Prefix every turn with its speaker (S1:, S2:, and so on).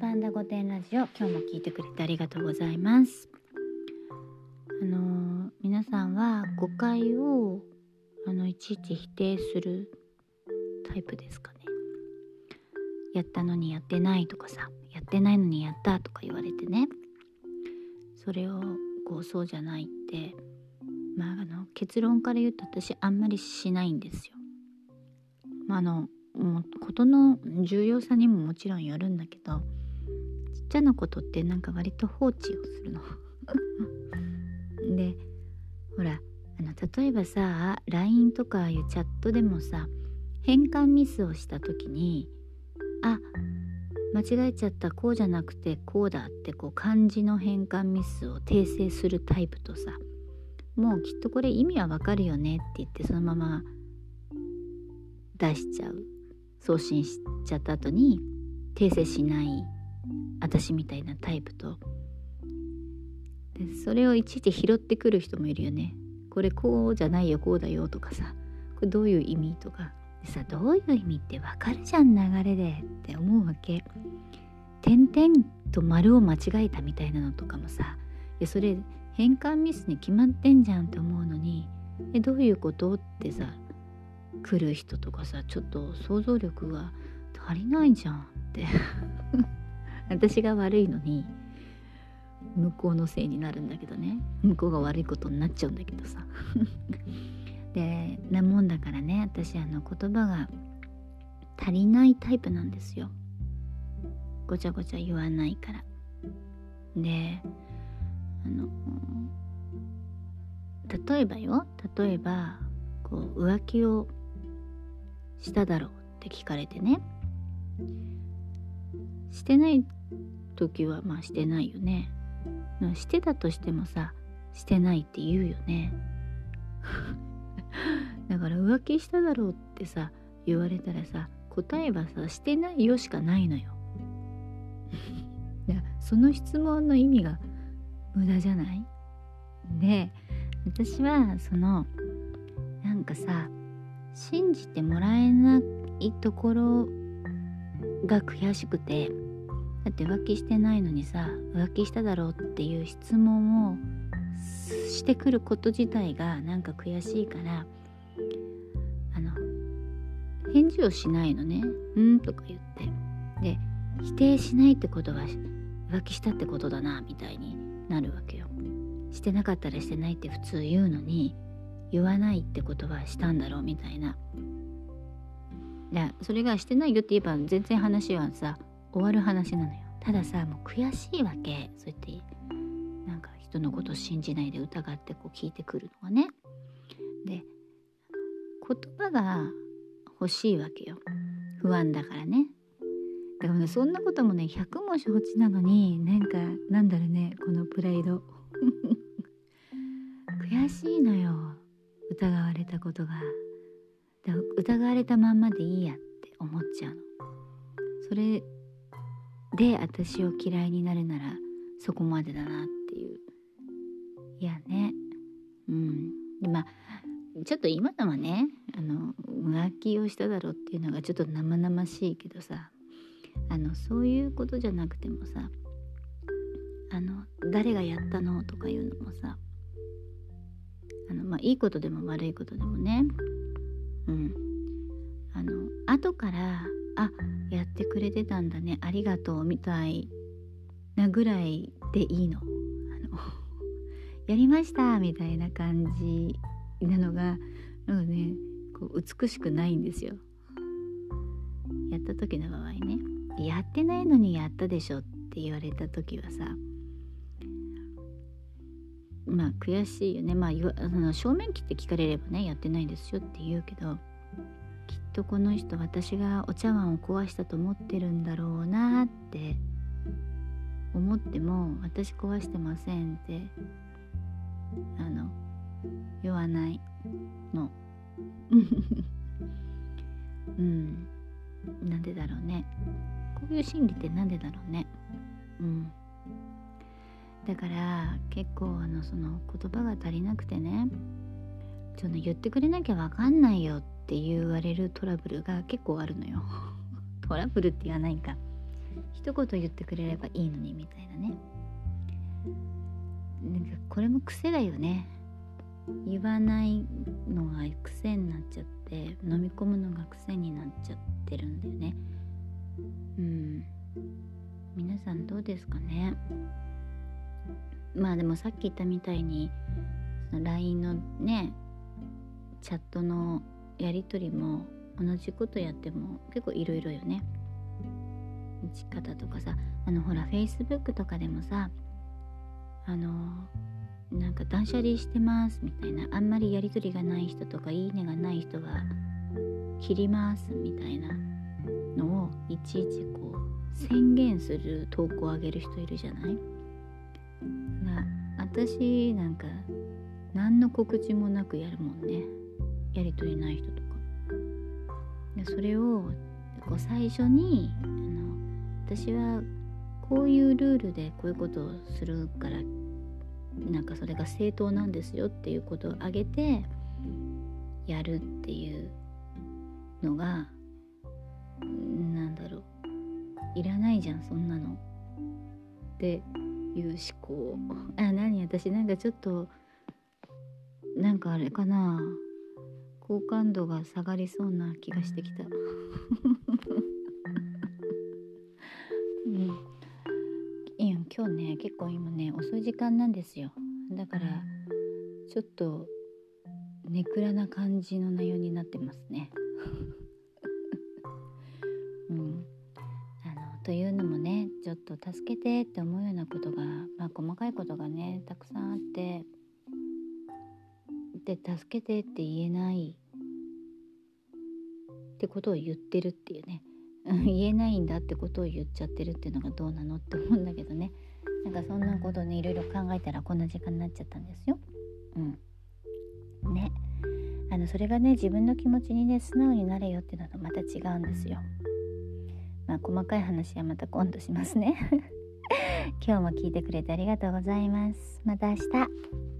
S1: パンダ御殿ラジオ。今日も聞いてくれてありがとうございます。あの、皆さんは誤解をあのいちいち否定するタイプですかね。やったのにやってないとかさやってないのにやったとか言われてね。それをこうそうじゃないってまああの結論から言うと私あんまりしないんですよ。まあ、あのもう事の重要さにももちろんよるんだけどちゃなことってなんか割と放置をするの。でほらあの例えばさ LINE とかいうチャットでもさ変換ミスをした時にあ間違えちゃったこうじゃなくてこうだってこう漢字の変換ミスを訂正するタイプとさもうきっとこれ意味はわかるよねって言ってそのまま出しちゃう送信しちゃった後に訂正しない私みたいなタイプと。でそれをいちいち拾ってくる人もいるよね。これこうじゃないよこうだよとかさ。これどういう意味とか。でさどういう意味ってわかるじゃん流れで。って思うわけ。点々と丸を間違えたみたいなのとかもさ。いやそれ変換ミスに決まってんじゃんって思うのに。えどういうことってさ来る人とかさちょっと想像力が足りないじゃんって。私が悪いのに向こうのせいになるんだけどね。向こうが悪いことになっちゃうんだけどさ。でなもんだからね私あの言葉が足りないタイプなんですよ。ごちゃごちゃ言わないから。であの例えばよ。例えばこう浮気をしただろうって聞かれてね。してない時はまあしてないよね。してたとしてもさしてないって言うよね。だから浮気しただろうってさ言われたらさ答えはさしてないよしかないのよ。いやその質問の意味が無駄じゃない？で私はそのなんかさ信じてもらえないところが悔しくてだって浮気してないのにさ浮気しただろうっていう質問をしてくること自体がなんか悔しいからあの返事をしないのね「うん」とか言って。で否定しないってことは浮気したってことだなみたいになるわけよ。してなかったらしてないって普通言うのに言わないってことはしたんだろうみたいな。それがしてないよって言えば全然話はさ終わる話なのよ。たださもう悔しいわけそうやってなんか人のこと信じないで疑ってこう聞いてくるのがね。で言葉が欲しいわけよ不安だからね。だからそんなこともね100文字落ちなのになんかなんだろうねこのプライド 悔しいのよ疑われたことが疑われたまんまでいいやって思っちゃうのそれで私を嫌いになるならそこまでだなっていう。いやね。うん。でまあちょっと今のはねあの浮気をしただろうっていうのがちょっと生々しいけどさあのそういうことじゃなくてもさあの誰がやったのとかいうのもさあのまあいいことでも悪いことでもね。うん。あの後からあやってくれてたんだねありがとうみたいなぐらいでいいの。あの やりましたみたいな感じなのがなんかねこう美しくないんですよ。やった時の場合ねやってないのにやったでしょって言われた時はさまあ悔しいよねまああの正面切って聞かれればねやってないんですよって言うけどとこの人私がお茶碗を壊したと思ってるんだろうなって思っても私壊してませんってあの言わないの。うん。なんでだろうね。こういう心理ってなんでだろうね。うん。だから結構あのその言葉が足りなくてねちょっと言ってくれなきゃ分かんないよっって言われるトラブルが結構あるのよ。トラブルって言わないか。一言言ってくれればいいのにみたいなね。なんかこれも癖だよね。言わないのが癖になっちゃって飲み込むのが癖になっちゃってるんだよね。うん。皆さんどうですかね。まあでもさっき言ったみたいにその LINE のねチャットのやり取りも同じことやっても結構いろいろよね。打ち方とかさあのほら Facebook とかでもさあのなんか断捨離してますみたいな。あんまりやり取りがない人とかいいねがない人が切りますみたいな。のをいちいちこう宣言する投稿をあげる人いるじゃない？な私なんか何の告知もなくやるもんね。やり取りない人とか。でそれをこう最初にあの私はこういうルールでこういうことをするからなんかそれが正当なんですよっていうことを挙げてやるっていうのがなんだろう。いらないじゃんそんなの。っていう思考。あ何？私なんかちょっとなんかあれかな。好感度が下がりそうな気がしてきた。うん。いや今日ね結構今ね遅い時間なんですよ。だからちょっとネクラな感じの内容になってますね。うん。あのというのもねちょっと助けてって思うようなことがまあ細かいことがねたくさんあってで助けてって言えないってことを言ってるっていうね言えないんだってことを言っちゃってるっていうのがどうなのって思うんだけどねなんかそんなことねいろいろ考えたらこんな時間になっちゃったんですよ。うん、ねあのそれがね自分の気持ちにね素直になれよっていうのとまた違うんですよ。まあ細かい話はまた今度しますね。今日も聞いてくれてありがとうございます。また明日。